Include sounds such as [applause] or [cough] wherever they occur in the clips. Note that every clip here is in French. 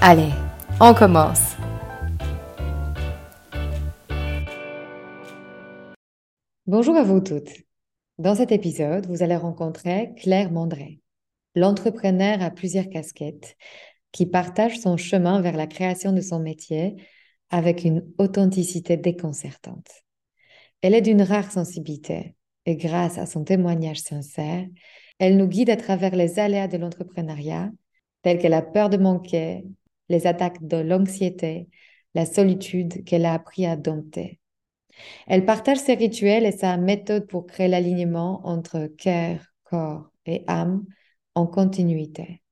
Allez, on commence. Bonjour à vous toutes. Dans cet épisode, vous allez rencontrer Claire Mandré, l'entrepreneur à plusieurs casquettes qui partage son chemin vers la création de son métier avec une authenticité déconcertante. Elle est d'une rare sensibilité et grâce à son témoignage sincère, elle nous guide à travers les aléas de l'entrepreneuriat, tels que la peur de manquer, les attaques de l'anxiété, la solitude qu'elle a appris à dompter. Elle partage ses rituels et sa méthode pour créer l'alignement entre cœur, corps et âme en continuité.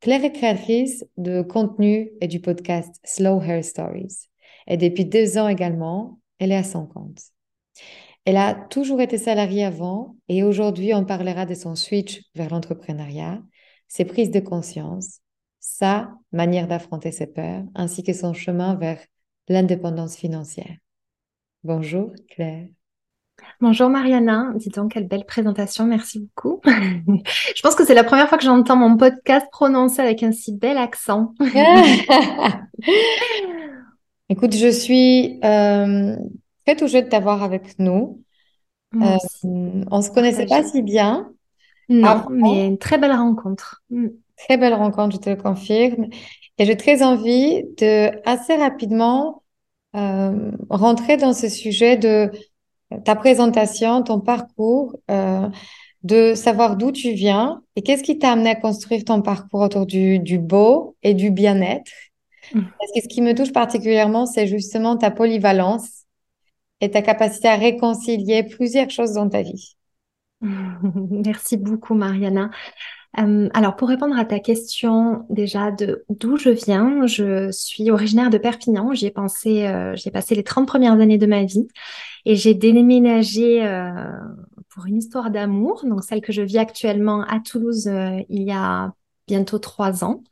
Claire est créatrice de contenu et du podcast Slow Hair Stories. Et depuis deux ans également, elle est à son compte. Elle a toujours été salariée avant et aujourd'hui on parlera de son switch vers l'entrepreneuriat, ses prises de conscience, sa manière d'affronter ses peurs, ainsi que son chemin vers l'indépendance financière. Bonjour Claire. Bonjour Mariana, dis donc quelle belle présentation, merci beaucoup. [laughs] je pense que c'est la première fois que j'entends mon podcast prononcé avec un si bel accent. [laughs] Écoute, je suis euh, très touchée de t'avoir avec nous. Euh, on ne se connaissait pas si bien. Non, mais une très belle rencontre. Très belle rencontre, je te le confirme. Et j'ai très envie de assez rapidement euh, rentrer dans ce sujet de ta présentation, ton parcours, euh, de savoir d'où tu viens et qu'est-ce qui t'a amené à construire ton parcours autour du, du beau et du bien-être. Mmh. Parce que ce qui me touche particulièrement, c'est justement ta polyvalence et ta capacité à réconcilier plusieurs choses dans ta vie. [laughs] Merci beaucoup, Mariana. Euh, alors, pour répondre à ta question déjà de d'où je viens, je suis originaire de Perpignan. J'y ai pensé, euh, j'ai passé les 30 premières années de ma vie et j'ai déménagé euh, pour une histoire d'amour, donc celle que je vis actuellement à Toulouse il y a bientôt trois ans.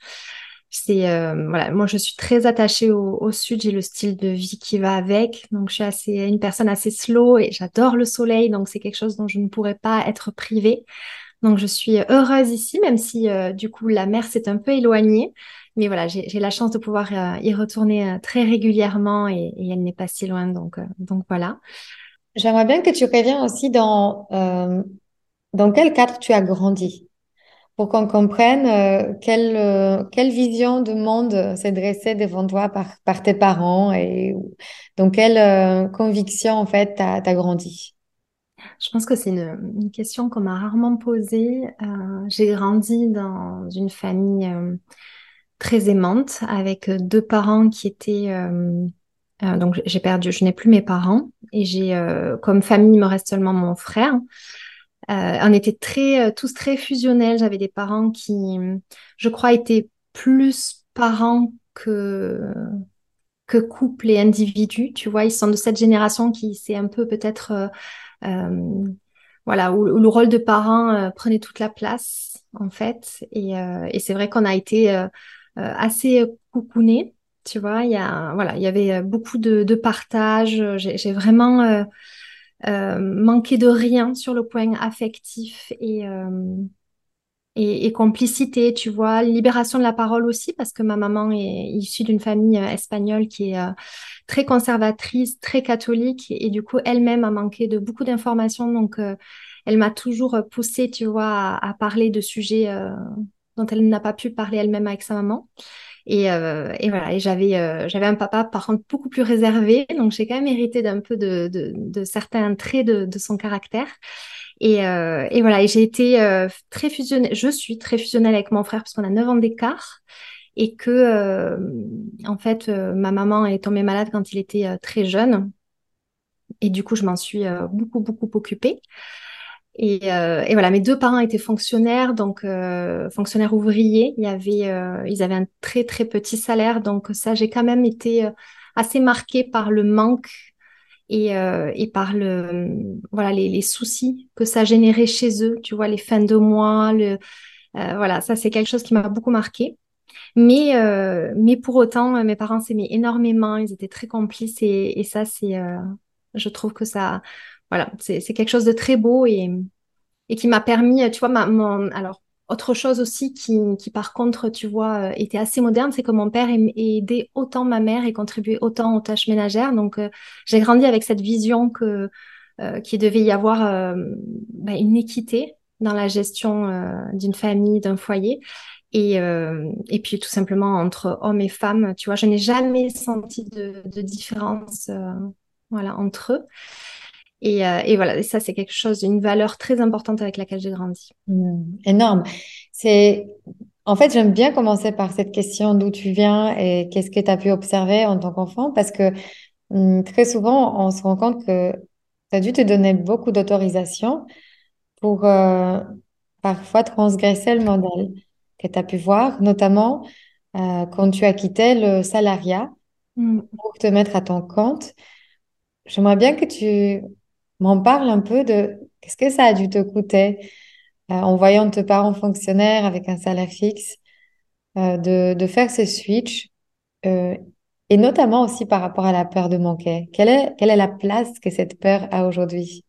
C'est voilà, moi je suis très attachée au, au sud, j'ai le style de vie qui va avec, donc je suis assez une personne assez slow et j'adore le soleil, donc c'est quelque chose dont je ne pourrais pas être privée. Donc, je suis heureuse ici, même si euh, du coup la mer s'est un peu éloignée. Mais voilà, j'ai la chance de pouvoir euh, y retourner euh, très régulièrement et, elle n'est pas si loin. Donc, voilà. J'aimerais bien que tu reviennes aussi dans, dans quel cadre tu as grandi? Pour qu'on comprenne quelle, quelle vision de monde s'est dressée devant toi par, par tes parents et dans quelle conviction en fait tu as grandi? Je pense que c'est une, question qu'on m'a rarement posée. Euh, j'ai grandi dans une famille euh, très aimante avec deux parents qui étaient euh, donc j'ai perdu, je n'ai plus mes parents et j'ai comme famille il me reste seulement mon frère. on était très tous très fusionnels. J'avais des parents qui, je crois, étaient plus parents que que couple et individu. Tu vois, ils sont de cette génération qui s'est un peu peut-être voilà, où, le rôle de parent euh, prenait toute la place en fait. Et, euh, et c'est vrai qu'on a été assez coucouné tu vois. Il y a voilà, il y avait beaucoup de, de partage. J'ai vraiment manqué de rien sur le point affectif et et, et, complicité, tu vois, libération de la parole aussi, parce que ma maman est issue d'une famille euh, espagnole qui est euh, très conservatrice, très catholique, et, du coup, elle-même a manqué de beaucoup d'informations, donc euh, elle m'a toujours poussée, tu vois, à, parler de sujets dont elle n'a pas pu parler elle-même avec sa maman. Et, euh, et voilà, et j'avais euh, j'avais un papa par contre beaucoup plus réservé, donc j'ai quand même hérité d'un peu de, de, de, certains traits de, de son caractère. Et, euh, et voilà, et j'ai été euh, très fusionnelle, je suis très fusionnelle avec mon frère parce qu'on a 9 ans d'écart et que euh, en fait ma maman est tombée malade quand il était très jeune et du coup je m'en suis beaucoup beaucoup occupée. Et, euh, et, voilà, mes deux parents étaient fonctionnaires, donc euh, fonctionnaires ouvriers. Il y avait, euh, ils avaient un très très petit salaire, donc ça, j'ai quand même été euh, assez marquée par le manque et, euh, et par le, voilà, les, les, soucis que ça générait chez eux. Tu vois, les fins de mois, le, voilà, ça c'est quelque chose qui m'a beaucoup marquée. Mais, mais pour autant, mes parents s'aimaient énormément, ils étaient très complices et, et ça, c'est, je trouve que ça voilà, c'est quelque chose de très beau et, et qui m'a permis, tu vois, ma, mon, alors, autre chose aussi qui, par contre, tu vois, euh, était assez moderne, c'est que mon père aidait autant ma mère et contribuait autant aux tâches ménagères. Donc, euh, j'ai grandi avec cette vision que euh, qu'il devait y avoir bah, une équité dans la gestion d'une famille, d'un foyer. Et, et puis, tout simplement, entre hommes et femmes, tu vois, je n'ai jamais senti de, de différence voilà, entre eux. Et, euh, et, voilà, et ça, c'est quelque chose, une valeur très importante avec laquelle j'ai grandi. Mmh, énorme. C'est, en fait, j'aime bien commencer par cette question d'où tu viens et qu'est-ce que tu as pu observer en tant qu'enfant, parce que mmh, très souvent, on se rend compte que tu as dû te donner beaucoup d'autorisation pour euh, parfois transgresser le modèle que tu as pu voir, notamment euh, quand tu as quitté le salariat mmh. pour te mettre à ton compte. J'aimerais bien que tu m'en parle un peu de qu'est-ce que ça a dû te coûter euh, en voyant tes parents fonctionnaires avec un salaire fixe, euh, de, de, faire ce switch, euh, et notamment aussi par rapport à la peur de manquer. Quelle est, quelle est la place que cette peur a aujourd'hui?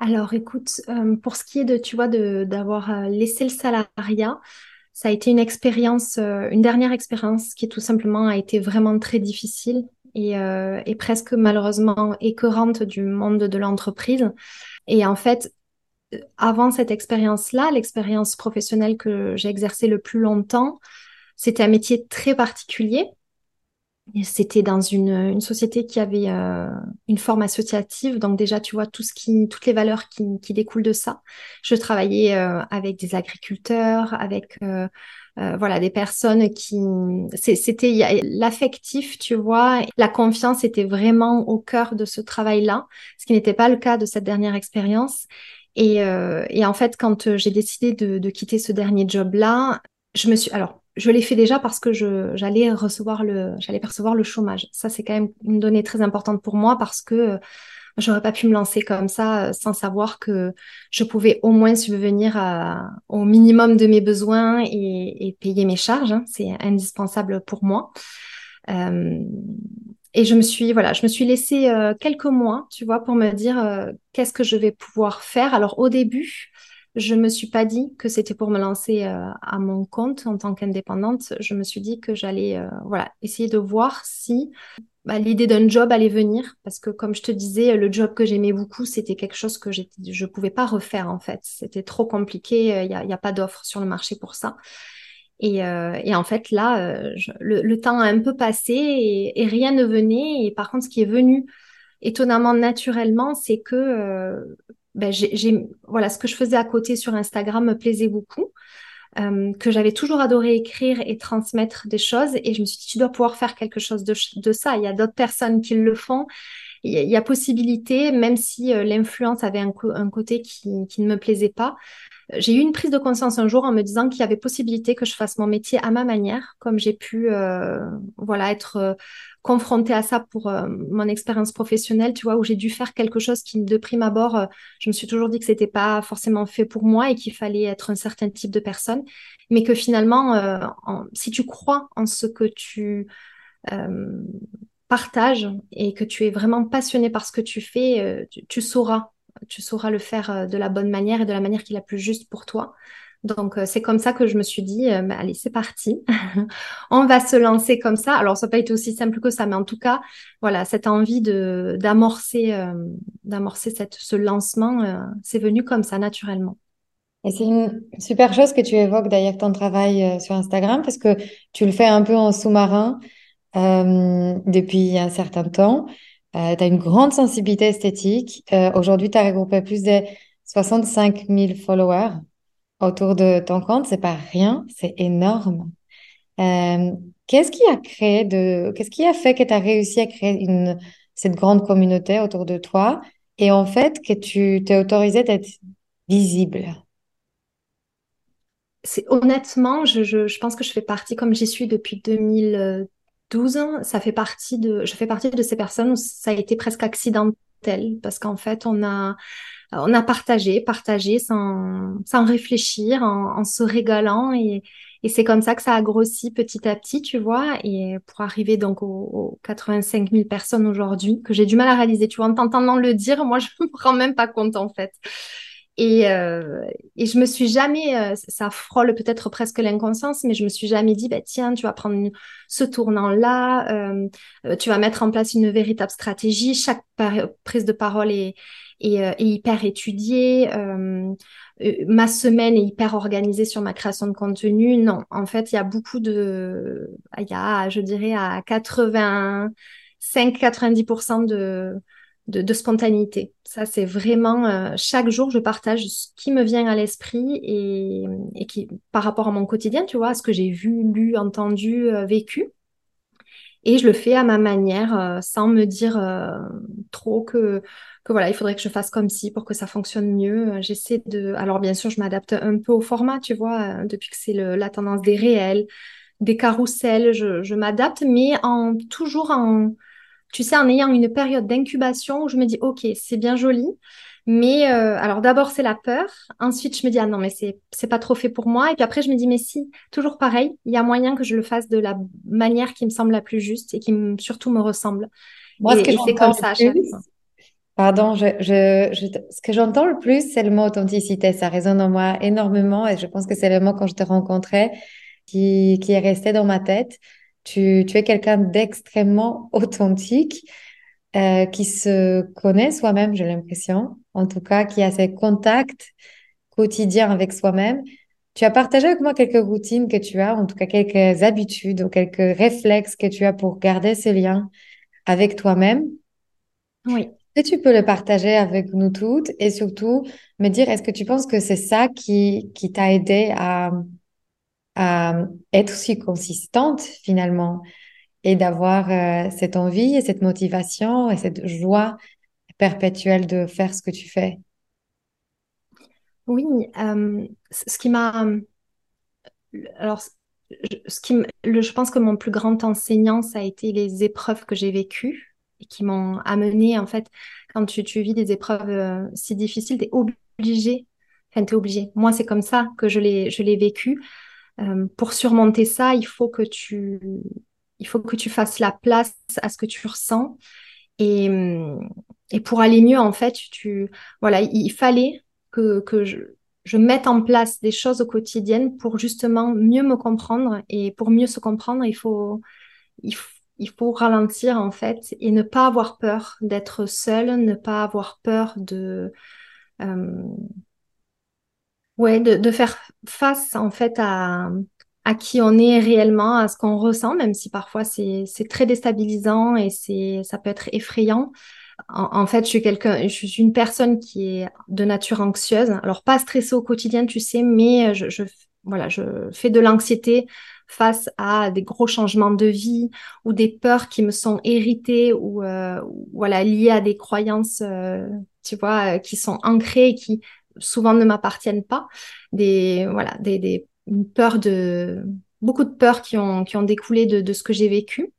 Alors, écoute, pour ce qui est de, tu vois, d'avoir laissé le salariat, ça a été une expérience, une dernière expérience qui tout simplement a été vraiment très difficile et, euh, et presque malheureusement écœurante du monde de l'entreprise. Et en fait, avant cette expérience-là, l'expérience professionnelle que j'ai exercée le plus longtemps, c'était un métier très particulier. C'était dans une, une, société qui avait euh, une forme associative, donc déjà tu vois tout ce qui, toutes les valeurs qui, qui découlent de ça. Je travaillais euh, avec des agriculteurs, avec euh, euh, voilà, des personnes qui, c'était l'affectif, tu vois, la confiance était vraiment au cœur de ce travail-là, ce qui n'était pas le cas de cette dernière expérience. Et, euh, et en fait, quand euh, j'ai décidé de, de, quitter ce dernier job-là, je me suis, alors, je l'ai fait déjà parce que j'allais recevoir le, j'allais percevoir le chômage. Ça, c'est quand même une donnée très importante pour moi parce que J'aurais pas pu me lancer comme ça euh, sans savoir que je pouvais au moins subvenir au minimum de mes besoins et, payer mes charges. Hein. C'est indispensable pour moi. Euh, et je me suis, voilà, je me suis laissé euh, quelques mois, tu vois, pour me dire qu'est-ce que je vais pouvoir faire. Alors au début, je me suis pas dit que c'était pour me lancer à mon compte en tant qu'indépendante. Je me suis dit que j'allais, voilà, essayer de voir si bah, l'idée d'un job allait venir parce que comme je te disais, le job que j'aimais beaucoup, c'était quelque chose que je pouvais pas refaire en fait. C'était trop compliqué, il n'y a, y a, pas d'offre sur le marché pour ça. Et, euh, et en fait là, euh, le, le, temps a un peu passé et, et, rien ne venait. Et par contre, ce qui est venu étonnamment naturellement, c'est que euh, ben, j'ai, voilà, ce que je faisais à côté sur Instagram me plaisait beaucoup. Euh, que j'avais toujours adoré écrire et transmettre des choses. Et je me suis dit, tu dois pouvoir faire quelque chose de, ça. Il y a d'autres personnes qui le font. Il y, a, possibilité, même si euh, l'influence avait un, côté qui, qui, ne me plaisait pas. J'ai eu une prise de conscience un jour en me disant qu'il y avait possibilité que je fasse mon métier à ma manière, comme j'ai pu euh, voilà être confrontée à ça pour euh, mon expérience professionnelle, tu vois, où j'ai dû faire quelque chose qui, de prime abord, euh, je me suis toujours dit que c'était pas forcément fait pour moi et qu'il fallait être un certain type de personne, mais que finalement, euh, si tu crois en ce que tu partages et que tu es vraiment passionné par ce que tu fais, tu, tu sauras, tu sauras le faire de la bonne manière et de la manière qui est la plus juste pour toi. Donc, euh, c'est comme ça que je me suis dit, euh, allez, c'est parti. [laughs] on va se lancer comme ça. Alors, ça n'a pas été aussi simple que ça, mais en tout cas, voilà, cette envie de d'amorcer, euh, d'amorcer cette, ce lancement, c'est venu comme ça, naturellement. Et c'est une super chose que tu évoques d'ailleurs ton travail sur Instagram parce que tu le fais un peu en sous-marin depuis un certain temps. Tu as une grande sensibilité esthétique. Aujourd'hui, tu as regroupé plus de 65 000 followers autour de ton compte. C'est pas rien, c'est énorme. Euh, qu'est-ce qui a créé de, qu'est-ce qui a fait que tu as réussi à créer une, cette grande communauté autour de toi et en fait que tu t'es autorisé d'être visible? c'est honnêtement, je, je, je, pense que je fais partie, comme j'y suis depuis 2012, ça fait partie de, je fais partie de ces personnes où ça a été presque accidentel parce qu'en fait, on a, on a partagé, partagé sans, sans réfléchir, en, en se régalant et, et c'est comme ça que ça a grossi petit à petit, tu vois, et pour arriver donc aux, aux 85 000 personnes aujourd'hui, que j'ai du mal à réaliser, tu vois, en t'entendant le dire, moi, je [laughs] me rends même pas compte, en fait. Et, euh, et je me suis jamais, euh, ça frôle peut-être presque l'inconscience, mais je me suis jamais dit, bah, tiens, tu vas prendre ce tournant-là, euh, euh, tu vas mettre en place une véritable stratégie, chaque prise de parole est, est, est hyper étudiée, ma semaine est hyper organisée sur ma création de contenu. Non, en fait, il y a beaucoup de, il y a, je dirais, à 85-90% de de, spontanéité. Ça, c'est vraiment euh, chaque jour, je partage ce qui me vient à l'esprit et, et, qui, par rapport à mon quotidien, tu vois, à ce que j'ai vu, lu, entendu, euh, vécu. Et je le fais à ma manière, euh, sans me dire trop que, que voilà, il faudrait que je fasse comme ci pour que ça fonctionne mieux. J'essaie de. Alors, bien sûr, je m'adapte un peu au format, tu vois, depuis que c'est la tendance des réels, des carousels, je, je m'adapte, mais en toujours en tu sais, en ayant une période d'incubation où je me dis, OK, c'est bien joli, mais euh, alors d'abord, c'est la peur. Ensuite, je me dis, ah non, mais c'est, c'est pas trop fait pour moi. Et puis après, je me dis, mais si, toujours pareil, il y a moyen que je le fasse de la manière qui me semble la plus juste et qui surtout me ressemble. Moi, ce que c'est comme ça à chaque fois. Pardon, je, je, ce que j'entends le plus, c'est le mot authenticité. Ça résonne en moi énormément et je pense que c'est le mot quand je te rencontrais qui, qui est resté dans ma tête. Tu, tu es quelqu'un d'extrêmement [laughs] authentique, euh, qui se connaît soi-même, j'ai l'impression, en tout cas, qui a ses contacts quotidiens avec soi-même. Tu as partagé avec moi quelques routines que tu as, en tout cas quelques habitudes ou quelques réflexes que tu as pour garder ce lien avec toi-même. Oui. Et tu peux le partager avec nous toutes et surtout me dire, est-ce que tu penses que c'est ça qui, qui t'a aidé à, à être aussi consistante finalement et d'avoir euh, cette envie et cette motivation et cette joie perpétuelle de faire ce que tu fais. Oui, ce qui m'a... Alors, ce qui je pense que mon plus grand enseignant, ça a été les épreuves que j'ai vécues et qui m'ont amené, en fait, quand tu, vis des épreuves euh, si difficiles, tu es obligé, enfin, tu es obligé. Moi, c'est comme ça que je l'ai vécu. Pour surmonter ça, il faut que tu, il faut que tu fasses la place à ce que tu ressens. Et, et pour aller mieux, en fait, tu, voilà, il, fallait que, que je, mette en place des choses au quotidien pour justement mieux me comprendre. Et pour mieux se comprendre, il faut, il, ralentir, en fait, et ne pas avoir peur d'être seul, ne pas avoir peur de, euh, Ouais, de, faire face en fait à, à qui on est réellement, à ce qu'on ressent, même si parfois c'est très déstabilisant et ça peut être effrayant. En, fait, je suis quelqu'un, je suis une personne qui est de nature anxieuse. Alors pas stressée au quotidien, tu sais, mais je, je voilà, je fais de l'anxiété face à des gros changements de vie ou des peurs qui me sont héritées ou euh, voilà liées à des croyances, euh, tu vois, qui sont ancrées et qui souvent ne m'appartiennent pas, des voilà, des, des peurs de beaucoup de peurs qui ont qui ont découlé de, de ce que j'ai vécu.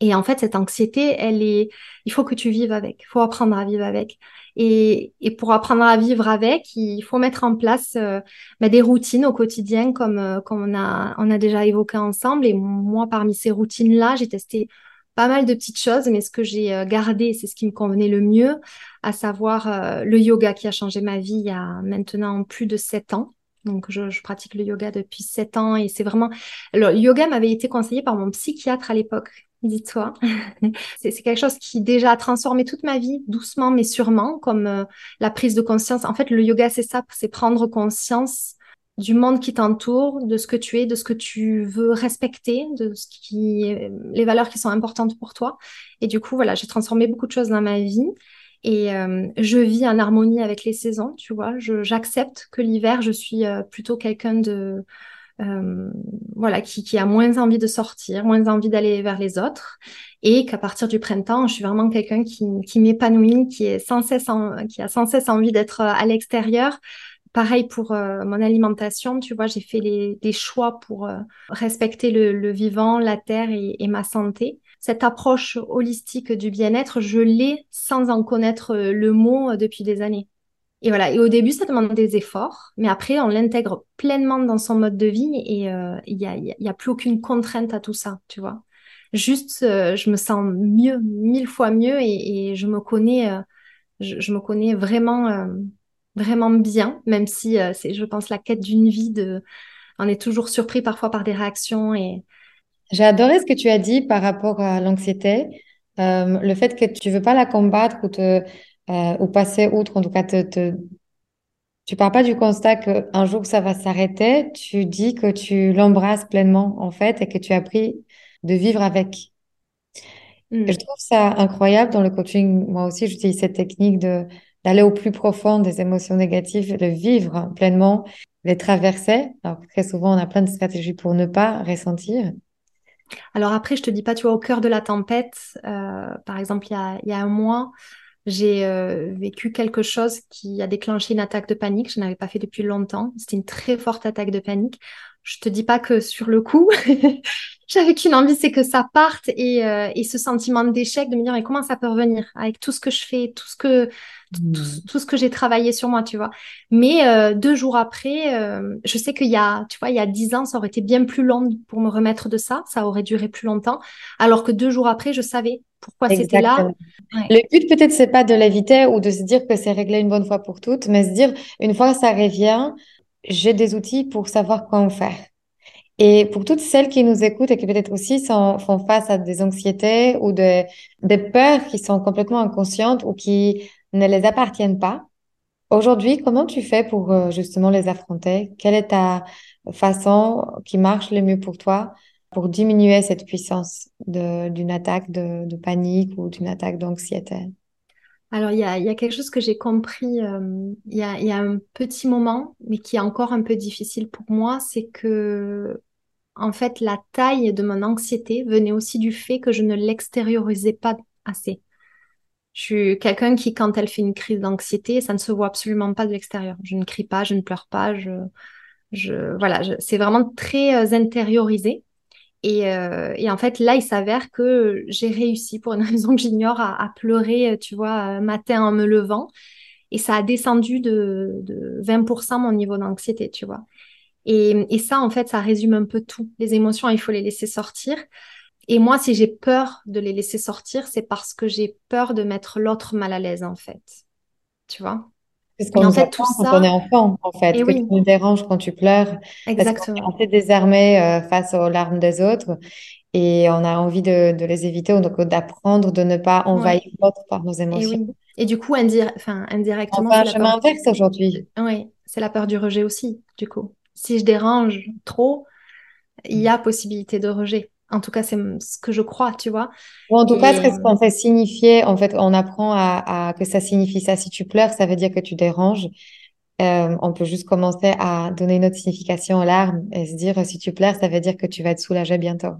Et en fait, cette anxiété, elle est, il faut que tu vives avec, il faut apprendre à vivre avec. Et, et, pour apprendre à vivre avec, il faut mettre en place euh, bah, des routines au quotidien, comme, euh, comme on, a, on a déjà évoqué ensemble. Et moi, parmi ces routines-là, j'ai testé pas mal de petites choses, mais ce que j'ai euh, gardé, c'est ce qui me convenait le mieux, à savoir euh, le yoga qui a changé ma vie il y a maintenant plus de sept ans. Donc, je, pratique le yoga depuis sept ans et c'est vraiment. Le yoga m'avait été conseillé par mon psychiatre à l'époque dis-toi. [laughs] c'est quelque chose qui déjà a transformé toute ma vie, doucement mais sûrement, comme euh, la prise de conscience. En fait, le yoga, c'est ça, c'est prendre conscience du monde qui t'entoure, de ce que tu es, de ce que tu veux respecter, de ce qui, les valeurs qui sont importantes pour toi. Et du coup, voilà, j'ai transformé beaucoup de choses dans ma vie. Et euh, je vis en harmonie avec les saisons, tu vois. J'accepte que l'hiver, je suis euh, plutôt quelqu'un de euh, voilà, qui, qui, a moins envie de sortir, moins envie d'aller vers les autres, et qu'à partir du printemps, je suis vraiment quelqu'un qui, qui m'épanouit, qui est sans cesse, qui a sans cesse envie d'être à l'extérieur. Pareil pour mon alimentation, tu vois, j'ai fait les, des choix pour respecter le, le, vivant, la terre et, et ma santé cette approche holistique du bien-être, je l'ai sans en connaître euh, le mot euh, depuis des années. Et voilà. Et au début, ça demande des efforts, mais après, on l'intègre pleinement dans son mode de vie et euh, il n'y a, y a plus aucune contrainte à tout ça, tu vois. Juste, je me sens mieux, mille fois mieux et, je me connais, je, me connais vraiment, vraiment bien, même si c'est, je pense, la quête d'une vie de, on est toujours surpris parfois par des réactions et, j'ai adoré ce que tu as dit par rapport à l'anxiété, euh, le fait que tu veux pas la combattre ou te euh, ou passer outre, en tout cas te, te tu pars pas du constat qu'un jour ça va s'arrêter, tu dis que tu l'embrasses pleinement en fait et que tu as appris de vivre avec. Et je hmm. trouve ça incroyable dans le coaching. Moi aussi, j'utilise cette technique de d'aller au plus profond des émotions négatives, de vivre pleinement, les traverser. Alors très souvent, on a plein de stratégies pour ne pas ressentir. Alors après, je te dis pas, tu vois, au cœur de la tempête, euh, par exemple, il y a, un mois, j'ai euh, vécu quelque chose qui a déclenché une attaque de panique. Je n'avais pas fait depuis longtemps. C'était une très forte attaque de panique. Je te dis pas que sur le coup, [laughs] j'avais qu'une envie, c'est que ça parte et, euh, et ce sentiment d'échec, de me dire mais comment ça peut revenir avec tout ce que je fais, tout ce que tout, ce que j'ai travaillé sur moi, tu vois. Mais euh, deux jours après, euh, je sais qu'il y a, tu vois, il y a dix ans, ça aurait été bien plus long pour me remettre de ça, ça aurait duré plus longtemps, alors que deux jours après, je savais pourquoi c'était là. Le but peut-être c'est pas de l'éviter ou de se dire que c'est réglé une bonne fois pour toutes, mais se dire une fois ça revient, j'ai des outils pour savoir quoi en faire. Et pour toutes celles qui nous écoutent et qui peut-être aussi font face à des anxiétés ou des peurs qui sont complètement inconscientes ou qui ne les appartiennent pas. Aujourd'hui, comment tu fais pour euh, justement les affronter? Quelle est ta façon qui marche le mieux pour toi pour diminuer cette puissance d'une attaque de, panique ou d'une attaque d'anxiété? Alors, il y a, quelque chose que j'ai compris euh, il, y a, un petit moment, mais qui est encore un peu difficile pour moi, c'est que, en fait, la taille de mon anxiété venait aussi du fait que je ne l'extériorisais pas assez. Je suis quelqu'un qui, quand elle fait une crise d'anxiété, ça ne se voit absolument pas de l'extérieur. Je ne crie pas, je ne pleure pas, je, je voilà, c'est vraiment très euh, intériorisé. Et, euh, et, en fait, là, il s'avère que j'ai réussi, pour une [laughs] raison que j'ignore, à, pleurer, tu vois, matin en me levant. Et ça a descendu de, de 20% mon niveau d'anxiété, tu vois. Et, ça, en fait, ça résume un peu tout. Les émotions, il faut les laisser sortir. Et moi, si j'ai peur de les laisser sortir, c'est parce que j'ai peur de mettre l'autre mal à l'aise, en fait. Tu vois? C'est ce qu'on fait, tout ça... quand on est enfant, en fait, que oui. tu nous déranges quand tu pleures. Exactement. Parce qu'on est désarmé euh, face aux larmes des autres et on a envie de, de les éviter, donc d'apprendre de ne pas envahir l'autre par nos émotions. Et, oui. et du coup, indir... enfin, indirectement... Enfin, je m'inverse aujourd'hui. Oui, c'est la peur du rejet aussi, du coup. Si je dérange trop, il y a possibilité de rejet. En tout cas, c'est ce que je crois, tu vois. en tout cas, ce qu'on fait signifier, en fait, on apprend à, que ça signifie ça. Si tu pleures, ça veut dire que tu déranges. Euh, on peut juste commencer à donner une autre signification aux larmes et se dire si tu pleures, ça veut dire que tu vas être soulagé bientôt.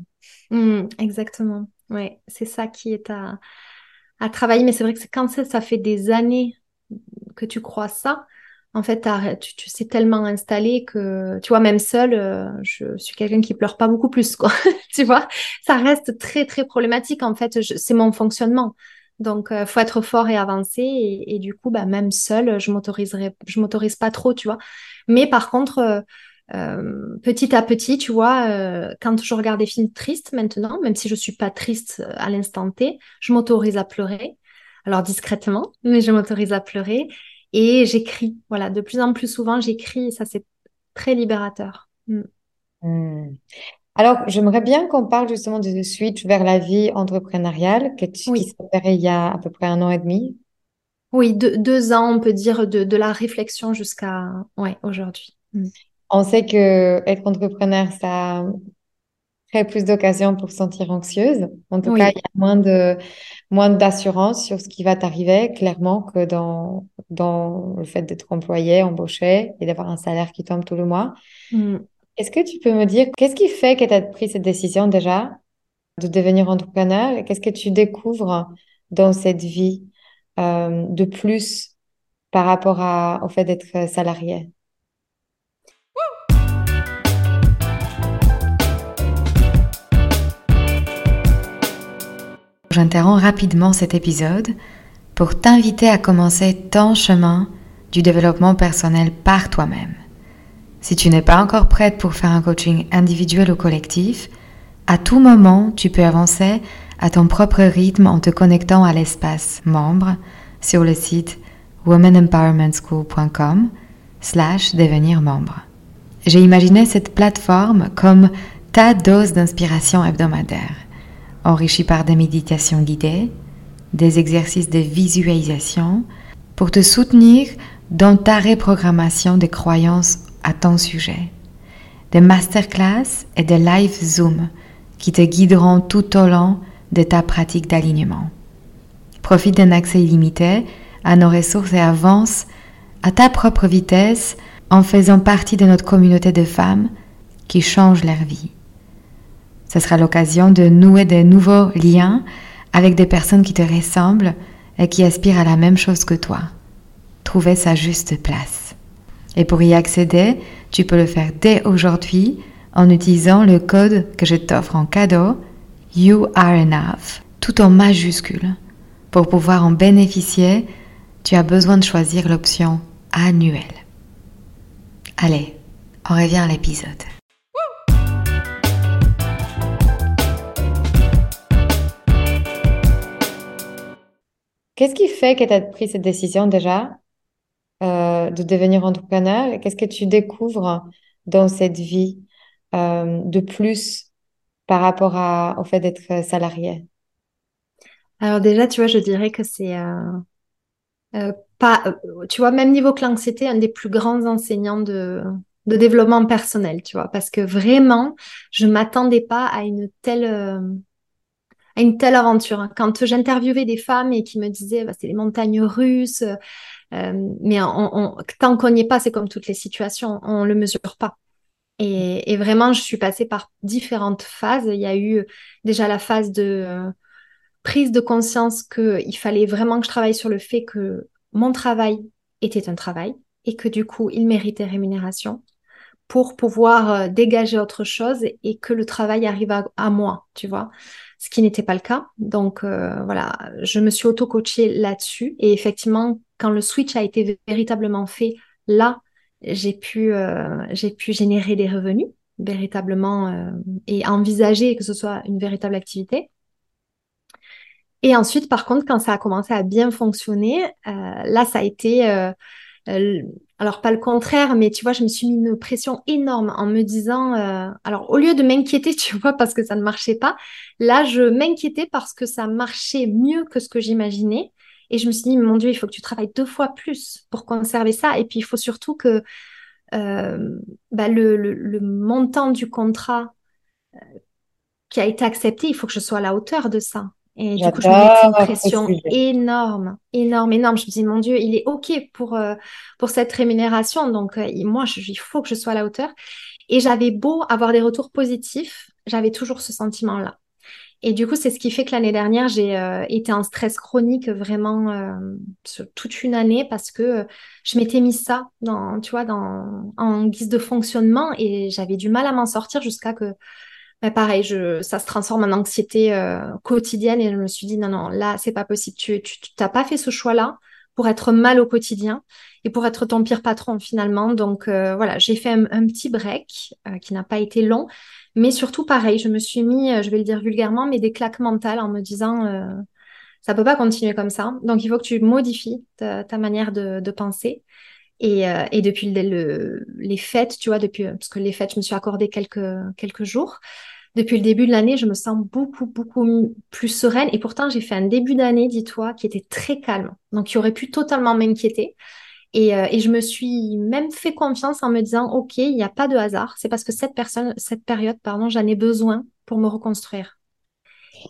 Mmh, exactement. Ouais, c'est ça qui est à, à travailler. Mais c'est vrai que c'est quand ça, ça fait des années que tu crois ça, en fait, tu, tu sais tellement installé que, tu vois, même seule, euh, je suis quelqu'un qui pleure pas beaucoup plus, quoi. [laughs] tu vois, ça reste très, très problématique. En fait, c'est mon fonctionnement. Donc, euh, faut être fort et avancer. Et, du coup, bah, même seule, je m'autorise pas trop, tu vois. Mais par contre, euh, petit à petit, tu vois, quand je regarde des films tristes maintenant, même si je suis pas triste à l'instant T, je m'autorise à pleurer. Alors discrètement, mais je m'autorise à pleurer. Et j'écris. Voilà, de plus en plus souvent, j'écris ça, c'est très libérateur. Mm. Mm. Alors, j'aimerais bien qu'on parle justement de ce switch vers la vie entrepreneuriale que tu, qui Oui, s'est opéré il y a à peu près un an et demi. oui, deux, deux ans, on peut dire, de, de la réflexion jusqu'à ouais, aujourd'hui. Mm. On sait que être entrepreneur, ça plus d'occasions pour se sentir anxieuse. En tout cas, il y a moins de, moins d'assurance sur ce qui va t'arriver, clairement, que dans, dans le fait d'être employé, embauché et d'avoir un salaire qui tombe tout le mois. Mm. Est-ce que tu peux me dire qu'est-ce qui fait que tu as pris cette décision déjà de devenir entrepreneur et qu'est-ce que tu découvres dans cette vie euh, de plus par rapport à, au fait d'être salarié? J'interromps rapidement cet épisode pour t'inviter à commencer ton chemin du développement personnel par toi-même. Si tu n'es pas encore prête pour faire un coaching individuel ou collectif, à tout moment, tu peux avancer à ton propre rythme en te connectant à l'espace membre sur le site womanempowermentschool.com slash devenir membre. J'ai imaginé cette plateforme comme ta dose d'inspiration hebdomadaire, enrichie par des méditations guidées, des exercices de visualisation pour te soutenir dans ta reprogrammation des croyances à ton sujet, des masterclass et des live Zoom qui te guideront tout au long de ta pratique d'alignement. Profite d'un accès illimité à nos ressources et avance à ta propre vitesse en faisant partie de notre communauté de femmes qui changent leur vie. Ce sera l'occasion de nouer de nouveaux liens avec des personnes qui te ressemblent et qui aspirent à la même chose que toi. Trouver sa juste place. Et pour y accéder, tu peux le faire dès aujourd'hui en utilisant le code que je t'offre en cadeau, You Are Enough, tout en majuscule. Pour pouvoir en bénéficier, tu as besoin de choisir l'option annuelle. Allez, on revient à l'épisode. Qu'est-ce qui fait que tu as pris cette décision déjà euh, de devenir entrepreneur? Qu'est-ce que tu découvres dans cette vie euh, de plus par rapport au fait d'être salarié? Alors déjà, tu vois, je dirais que c'est euh, euh, pas, euh, tu vois, même niveau que l'anxiété, un des plus grands enseignants de, de développement personnel, tu vois, parce que vraiment, je m'attendais pas à une telle, euh, une telle aventure. Quand j'interviewais des femmes et qui me disaient, bah, c'est les montagnes russes, euh, mais tant qu'on n'y est pas, c'est comme toutes les situations, on le mesure pas. Et, et vraiment, je suis passée par différentes phases. Il y a eu déjà la phase de euh, prise de conscience qu'il fallait vraiment que je travaille sur le fait que mon travail était un travail et que du coup, il méritait rémunération pour pouvoir euh, dégager autre chose et que le travail arrive à, moi, tu vois, ce qui n'était pas le cas. Donc euh, voilà, je me suis auto-coachée là-dessus et effectivement, quand le switch a été véritablement fait, là, j'ai pu, euh, j'ai pu générer des revenus véritablement et envisager que ce soit une véritable activité. Et ensuite, par contre, quand ça a commencé à bien fonctionner, là, ça a été, alors pas le contraire, mais tu vois, je me suis mis une pression énorme en me disant, euh, alors au lieu de m'inquiéter, [laughs] tu vois, parce que ça ne marchait pas, là, je m'inquiétais parce que ça marchait mieux que ce que j'imaginais. Et je me suis dit, mon Dieu, il faut que tu travailles deux fois plus pour conserver ça. Et puis, il faut surtout que euh, bah, le, montant du contrat qui a été accepté, il faut que je sois à la hauteur de ça. Et du coup, je me mettais une pression énorme, énorme, énorme. Je me dis, mon Dieu, il est OK pour, euh, pour cette rémunération. Donc, euh, moi, je- il faut que je sois à la hauteur. Et j'avais beau avoir des retours positifs, j'avais toujours ce sentiment-là. Et du coup, c'est ce qui fait que l'année dernière, j'ai euh, été en stress chronique vraiment sur toute une année parce que je m'étais mis ça dans, tu vois, dans, en guise de fonctionnement et j'avais du mal à m'en sortir jusqu'à que mais pareil, je, ça se transforme en anxiété euh, quotidienne et je me suis dit non, non, là, c'est pas possible. Tu, t'as pas fait ce choix-là pour être mal au quotidien et pour être ton pire patron finalement. Donc euh, voilà, j'ai fait un, un petit break euh, qui n'a pas été long, mais surtout pareil, je me suis mis, euh, je vais le dire vulgairement, mais des claques mentales en me disant euh, ça peut pas continuer comme ça. Donc il faut que tu modifies ta, ta manière de, de penser. Et, euh, et depuis le, les fêtes, tu vois, depuis, parce que les fêtes, je me suis accordé quelques, quelques jours. Depuis le début de l'année, je me sens beaucoup, beaucoup plus sereine. Et pourtant, j'ai fait un début d'année, dis-toi, qui était très calme. Donc, qui aurait pu totalement m'inquiéter. Et, euh, et, je me suis même fait confiance en me disant, OK, il n'y a pas de hasard. C'est parce que cette personne, cette période, pardon, j'en ai besoin pour me reconstruire.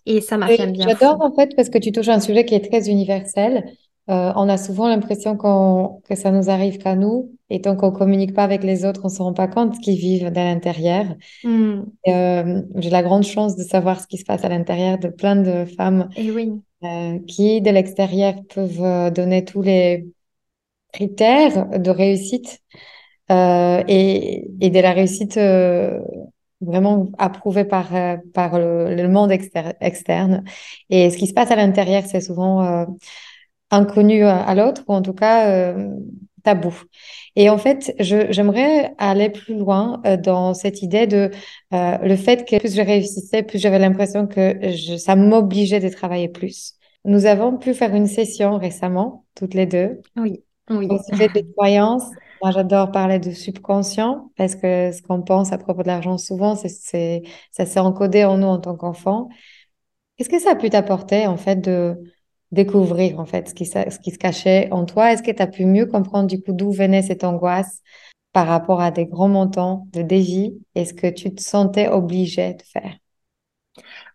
Et ça m'a fait bien. J'adore en fait parce que tu touches un sujet qui est très universel. Euh, on a souvent l'impression que ça nous arrive qu'à nous, et tant qu'on communique pas avec les autres, on se rend pas compte ce qu'ils vivent à l'intérieur. Hmm. Euh, j'ai la grande chance de savoir ce qui se passe à l'intérieur de plein de femmes et oui. euh, qui, de l'extérieur, peuvent donner tous les critères de réussite et, et, de la réussite vraiment approuvée par, par le, le monde externe. Et ce qui se passe à l'intérieur, c'est souvent inconnu à l'autre, ou en tout cas euh, tabou. Et en fait, j'aimerais aller plus loin euh, dans cette idée de euh, le fait que plus je réussissais, plus j'avais l'impression que je, ça m'obligeait de travailler plus. Nous avons pu faire une session récemment, toutes les deux. Oui, oui. Au sujet des croyances. Moi, j'adore parler de subconscient parce que ce qu'on pense à propos de l'argent, souvent, c'est, ça s'est encodé en nous en tant qu'enfant. Qu'est-ce que ça a pu t'apporter, en fait, de, découvrir en fait ce qui, ce qui se cachait en toi. Est-ce que tu as pu mieux comprendre du coup d'où venait cette angoisse par rapport à des grands montants de défi Est-ce que tu te sentais obligée de faire?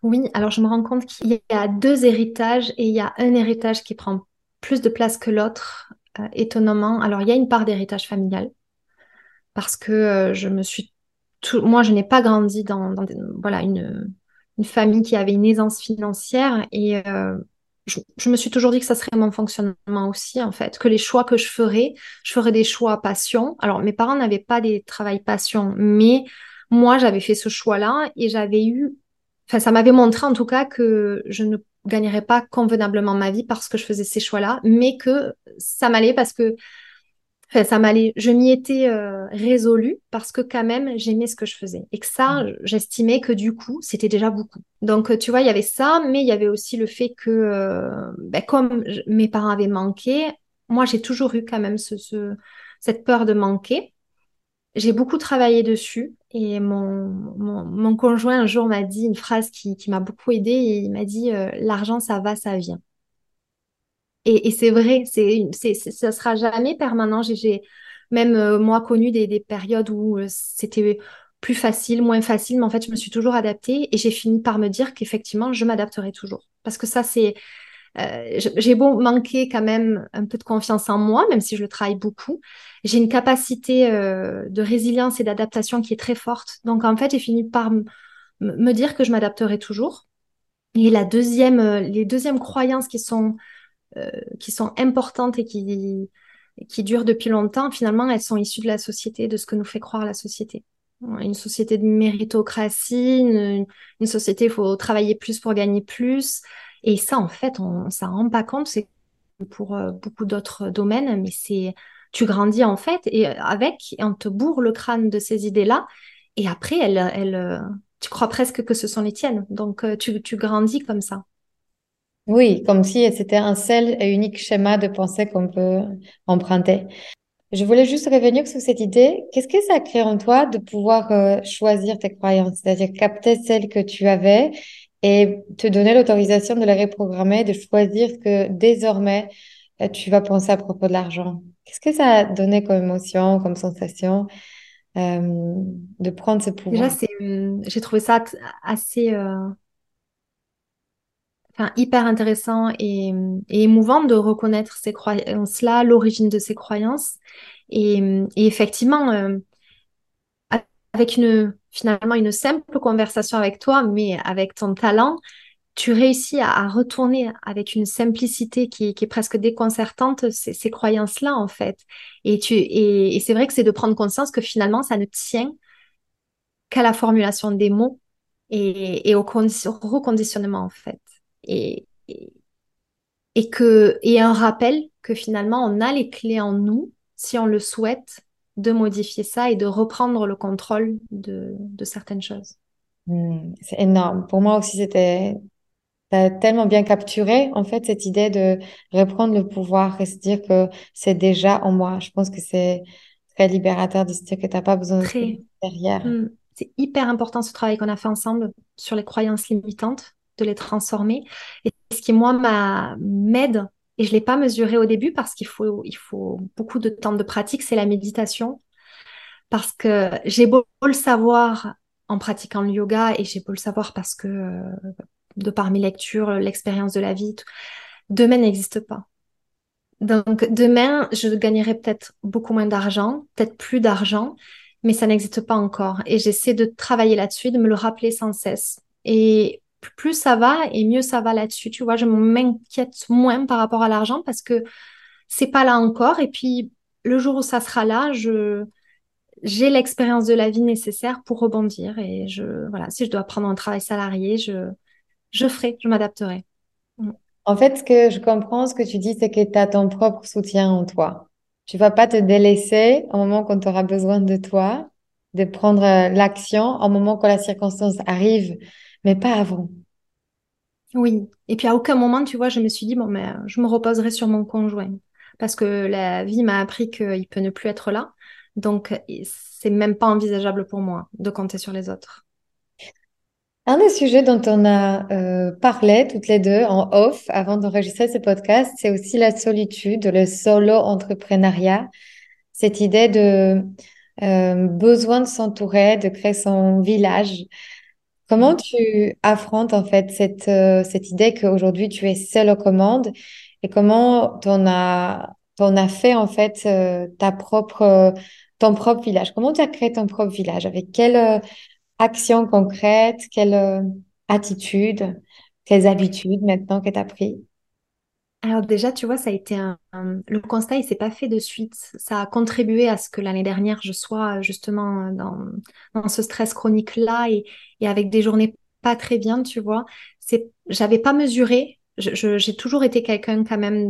Oui, alors je me rends compte qu'il y a deux héritages et il y a un héritage qui prend plus de place que l'autre, euh, étonnamment. Alors il y a une part d'héritage familial parce que euh, je me suis moi je n'ai pas grandi dans, voilà une une famille qui avait une aisance financière et euh, je, me suis toujours dit que ça serait mon fonctionnement aussi, en fait, que les choix que je ferais, je ferais des choix passion. Alors, mes parents n'avaient pas des travails passion, mais moi, j'avais fait ce choix-là et j'avais eu, enfin, ça m'avait montré en tout cas que je ne gagnerais pas convenablement ma vie parce que je faisais ces choix-là, mais que ça m'allait parce que ça m'allait, je m'y étais euh, résolue parce que quand même j'aimais ce que je faisais et que ça, mmh. j'estimais que du coup c'était déjà beaucoup. Donc tu vois, il y avait ça, mais il y avait aussi le fait que euh, ben, comme mes parents avaient manqué, moi j'ai toujours eu quand même ce, ce, cette peur de manquer. J'ai beaucoup travaillé dessus et mon, mon, mon conjoint un jour m'a dit une phrase qui, qui m'a beaucoup aidée et il m'a dit euh, l'argent ça va, ça vient. Et, c'est vrai, c'est, c'est, ça sera jamais permanent. J'ai même euh, moi connu des, des, périodes où euh, c'était plus facile, moins facile, mais en fait, je me suis toujours adaptée et j'ai fini par me dire qu'effectivement, je m'adapterai toujours. Parce que ça, c'est. Euh, j'ai beau manquer quand même un peu de confiance en moi, même si je le travaille beaucoup. J'ai une capacité de résilience et d'adaptation qui est très forte. Donc, en fait, j'ai fini par me dire que je m'adapterai toujours. Et la deuxième, les deuxièmes croyances qui sont euh, qui sont importantes et qui, qui durent depuis longtemps, finalement, elles sont issues de la société, de ce que nous fait croire la société. Une société de méritocratie, une, société, il faut travailler plus pour gagner plus. Et ça, en fait, on ne rend pas compte. C'est pour euh, beaucoup d'autres domaines, mais c'est tu grandis en fait et avec, et on te bourre le crâne de ces idées-là. Et après, elle, elle, tu crois presque que ce sont les tiennes. Donc, euh, tu, tu grandis comme ça. Oui, comme si c'était un seul et unique schéma de pensée qu'on peut emprunter. Je voulais juste revenir sur cette idée. Qu'est-ce que ça crée en toi de pouvoir euh, choisir tes croyances, c'est-à-dire capter celles que tu avais et te donner l'autorisation de les reprogrammer, de choisir que désormais euh, tu vas penser à propos de l'argent. Qu'est-ce que ça a donné comme émotion, comme sensation euh, de prendre ce pouvoir? Déjà, c'est, hum, j'ai trouvé ça assez enfin, hyper intéressant et, émouvant de reconnaître ces croyances-là, l'origine de ces croyances. Et, effectivement, euh, avec une, finalement une simple conversation avec toi, mais avec ton talent, tu réussis à, retourner avec une simplicité qui, est presque déconcertante ces, ces croyances-là, en fait. Et, tu, et, c'est vrai que c'est de prendre conscience que finalement, ça ne tient qu'à la formulation des mots et au reconditionnement, en fait et, et, que, et un rappel que finalement, on a les clés en nous, si on le souhaite, de modifier ça et de reprendre le contrôle de, de certaines choses. Hmm, c'est énorme. Pour moi aussi, c'était tellement bien capturé, en fait, cette idée de reprendre le pouvoir et se dire que c'est déjà en moi. Je pense que c'est très libérateur de se dire que tu n'as pas besoin de derrière. Hmm. C'est hyper important ce travail qu'on a fait ensemble sur les croyances limitantes, de les transformer. Et ce qui, moi, m'aide, et je ne l'ai pas mesuré au début parce qu'il faut, il faut beaucoup de temps de pratique, c'est la méditation. Parce que j'ai beau le savoir en pratiquant le yoga et j'ai beau le savoir parce que de par mes lectures, l'expérience de la vie, demain n'existe pas. Donc demain, je gagnerai peut-être beaucoup moins d'argent, peut-être plus d'argent, mais ça n'existe pas encore. Et j'essaie de travailler là-dessus, de me le rappeler sans cesse. Et plus ça va et mieux ça va là-dessus. Tu vois, je m'inquiète moins par rapport à l'argent parce que c'est pas là encore. Et puis le jour où ça sera là, je j'ai l'expérience de la vie nécessaire pour rebondir. Et je voilà, si je dois prendre un travail salarié, je je ferai, je m'adapterai. Mm. En fait, ce que je comprends, ce que tu dis, c'est que tu as ton propre soutien en toi. Tu vas pas te délaisser au moment quand tu auras besoin de toi, de prendre euh, l'action au moment quand la circonstance arrive, mais pas avant. Oui. Et puis à aucun moment, tu vois, je me suis dit, bon, mais euh, je me reposerai sur mon conjoint. Parce que la vie m'a appris qu'il peut ne plus être là. Donc, c'est même pas envisageable pour moi de compter sur les autres. Un des sujets dont on a euh, parlé toutes les deux en off avant d'enregistrer ce podcast, c'est aussi la solitude, le solo entrepreneuriat, cette idée de euh, besoin de s'entourer, de créer son village. Comment tu affrontes en fait cette, euh, cette idée qu'aujourd'hui tu es seule aux commandes et comment t'en as, t'en as fait en fait ta propre, ton propre village? Comment tu as créé ton propre village? Avec quelle actions concrètes, quelle euh, attitude, quelles habitudes maintenant que tu as pris? Alors déjà, tu vois, ça a été un, le constat, il s'est pas fait de suite. Ça a contribué à ce que l'année dernière, je sois justement dans, dans ce stress chronique-là et, et, avec des journées pas très bien, tu vois. C'est, j'avais pas mesuré. j'ai toujours été quelqu'un quand même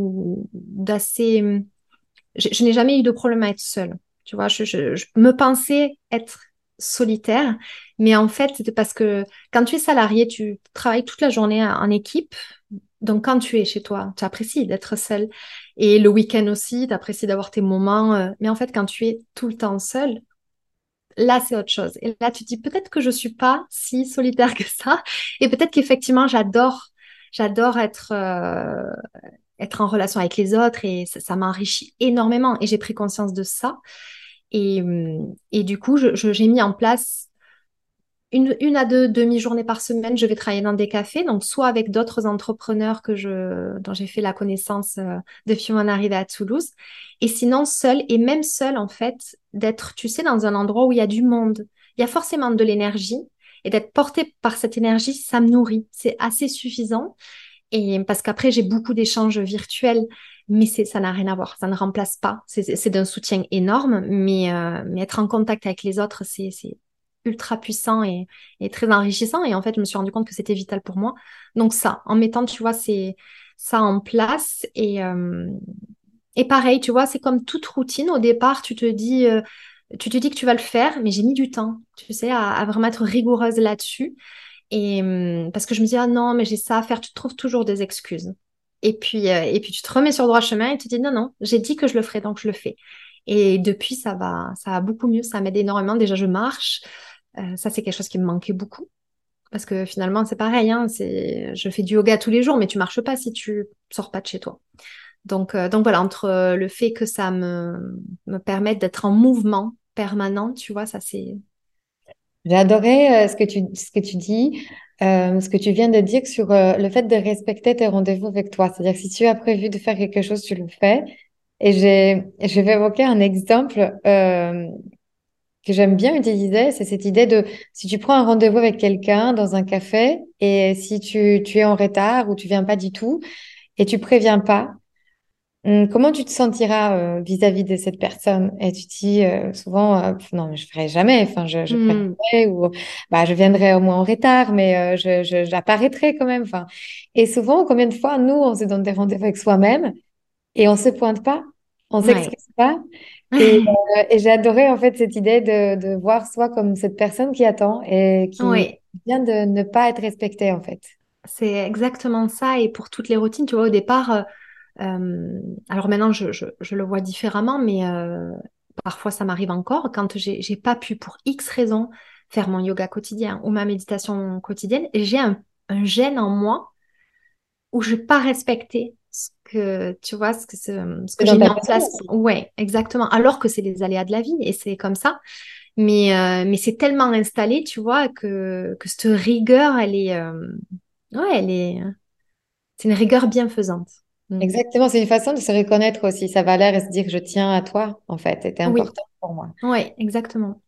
d'assez. Je, je n'ai jamais eu de problème à être seule. Tu vois, je, je me pensais être solitaire. Mais en fait, c'est parce que quand tu es salarié, tu travailles toute la journée en équipe. Donc, quand tu es chez toi, tu apprécies d'être seul. Et le week-end aussi, tu apprécies d'avoir tes moments. Euh, mais en fait, quand tu es tout le temps seul, là, c'est autre chose. Et là, tu te dis peut-être que je suis pas si solitaire [laughs] que ça. Et peut-être qu'effectivement, j'adore, j'adore être, euh, être en relation avec les autres et ça, ça m'enrichit énormément. Et j'ai pris conscience de ça. Et, et du coup, j'ai mis en place une, une à deux demi-journées par semaine, je vais travailler dans des cafés, donc soit avec d'autres entrepreneurs que je, dont j'ai fait la connaissance euh, depuis mon arrivée à Toulouse, et sinon seul, et même seul en fait, d'être, tu sais, dans un endroit où il y a du monde, il y a forcément de l'énergie, et d'être porté par cette énergie, ça me nourrit, c'est assez suffisant. Et parce qu'après, j'ai beaucoup d'échanges virtuels, mais ça n'a rien à voir, ça ne remplace pas. C'est d'un soutien énorme, mais, euh, mais, être en contact avec les autres, c'est ultra puissant et, très enrichissant. Et en fait, je me suis rendu compte que c'était vital pour moi. Donc ça, en mettant, tu vois, c'est ça en place. Et, euh, et pareil, tu vois, c'est comme toute routine. Au départ, tu te dis, euh, tu te dis que tu vas le faire, mais j'ai mis du temps, tu sais, à, à vraiment être rigoureuse là-dessus. Et hum, parce que je me dis, ah non, mais j'ai ça à faire, tu trouves toujours des excuses. Et puis, euh, et puis tu te remets sur le droit chemin et tu te dis non, non, j'ai dit que je le ferais, donc je le fais. Et depuis, ça va, ça va beaucoup mieux, ça m'aide énormément. Déjà, je marche. Euh, ça, c'est quelque chose qui me manquait beaucoup. Parce que finalement, c'est pareil, hein, c'est, je fais du yoga tous les jours, mais tu marches pas si tu sors pas de chez toi. Donc, euh, donc voilà, entre le fait que ça me, me permette d'être en mouvement permanent, tu vois, ça c'est. J'ai adoré ce que tu, ce que tu dis. Euh, ce que tu viens de dire sur euh, le fait de respecter tes rendez-vous avec toi. C'est-à-dire si tu as prévu de faire quelque chose, tu le fais. Et j'ai, je vais évoquer un exemple euh, que j'aime bien utiliser, c'est cette idée de si tu prends un rendez-vous avec quelqu'un dans un café et si tu, tu es en retard ou tu viens pas du tout et tu préviens pas, Hum, comment tu te sentiras euh, vis-à-vis de cette personne? Et tu te dis euh, souvent, euh, non, mais je ferai jamais. Enfin, je, je mmh. ou bah, je viendrai au moins en retard, mais je, je, j'apparaîtrai quand même. Enfin, et souvent, combien de fois nous, on se donne des rendez-vous avec soi-même et on se pointe pas, on s'excuse pas. Et, et j'ai adoré en fait cette idée de, de voir soi comme cette personne qui attend et qui vient de ne pas être respectée en fait. C'est exactement ça. Et pour toutes les routines, tu vois, au départ, euh, euh, alors maintenant, je, je, je, le vois différemment, mais euh, parfois ça m'arrive encore quand j'ai, pas pu, pour X raisons, faire mon yoga quotidien ou ma méditation quotidienne, et j'ai un, un gène en moi où je n'ai pas respecté ce que, tu vois, ce que, ce, que j'ai mis en place. Ouais, exactement. Alors que c'est les aléas de la vie et c'est comme ça. Mais, euh, mais c'est tellement installé, tu vois, que, que cette rigueur, elle est, euh, ouais, elle est, c'est une rigueur bienfaisante. Mm. Exactement, c'est une façon de se reconnaître aussi sa valeur et se dire je tiens à toi, en fait, c'était important pour moi. Oui, exactement.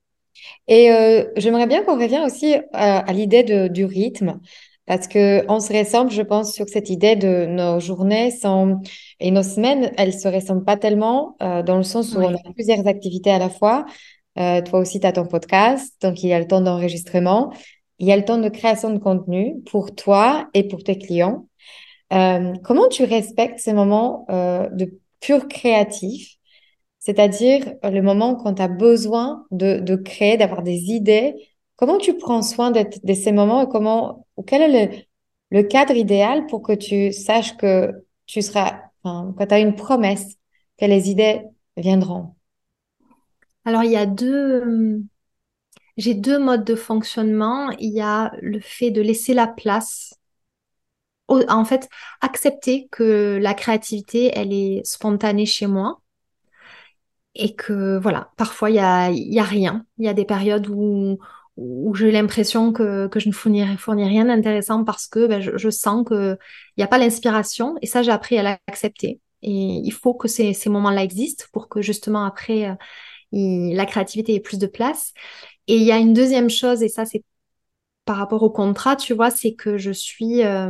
Et euh, j'aimerais bien qu'on revienne aussi à, l'idée du rythme, parce que on se ressemble, je pense, sur cette idée de nos journées sont, et nos semaines, elles se ressemblent pas tellement, euh, dans le sens où on a plusieurs activités à la fois. Euh, toi aussi, tu as ton podcast, donc il y a le temps d'enregistrement, il y a le temps de création de contenu pour toi et pour tes clients. Euh, comment tu respectes ces moments de pur créatif, c'est-à-dire le moment quand tu as besoin de, de créer, d'avoir des idées Comment tu prends soin de, de, ces moments et comment, ou quel est le, cadre idéal pour que tu saches que tu seras, quand tu as une promesse, que les idées viendront? Alors, il y a deux, j'ai deux modes de fonctionnement. Il y a le fait de laisser la place en fait, accepter que la créativité, elle est spontanée chez moi et que, voilà, parfois, il n'y a, y a rien. Il y a des périodes où, où j'ai l'impression que, que je ne fournis, fournis rien d'intéressant parce que ben, je, je, sens qu'il n'y a pas l'inspiration et ça, j'ai appris à l'accepter. Et il faut que ces, ces moments-là existent pour que justement après, euh, la créativité ait plus de place. Et il y a une deuxième chose, et ça, c'est par rapport au contrat, tu vois, c'est que je suis, euh,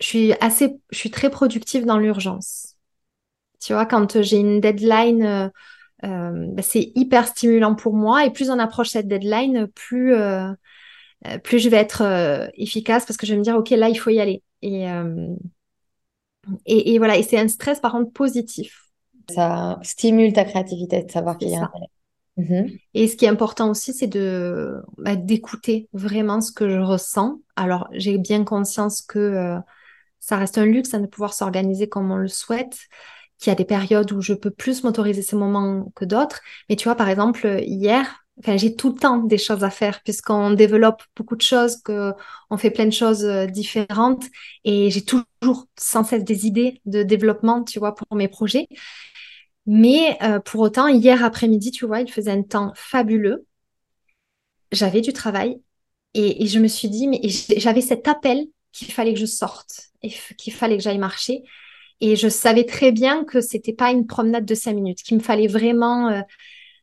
je suis assez, je suis très productive dans l'urgence. Tu vois, quand j'ai une deadline, euh, euh bah, c'est hyper stimulant pour moi. Et plus on approche cette deadline, plus, euh, euh plus je vais être euh, efficace parce que je vais me dire, OK, là, il faut y aller. Et, et, et, voilà, et c'est un stress par contre positif. Ça stimule ta créativité de savoir qu'il y a un Mhm. Et ce qui est important aussi, c'est de bah, d'écouter vraiment ce que je ressens. Alors, j'ai bien conscience que ça reste un luxe à ne pouvoir s'organiser comme on le souhaite, qu'il y a des périodes où je peux plus m'autoriser ces moments que d'autres. Mais tu vois, par exemple, hier, enfin, j'ai tout le temps des choses à faire puisqu'on développe beaucoup de choses, que on fait plein de choses euh, différentes et j'ai toujours sans cesse des idées de développement, tu vois, pour mes projets. Mais euh, pour autant, hier après-midi, tu vois, il faisait un temps fabuleux. J'avais du travail et, je me suis dit, mais j'avais cet appel qu'il fallait que je sorte et qu'il fallait que j'aille marcher. Et je savais très bien que c'était pas une promenade de cinq minutes, qu'il me fallait vraiment. Euh...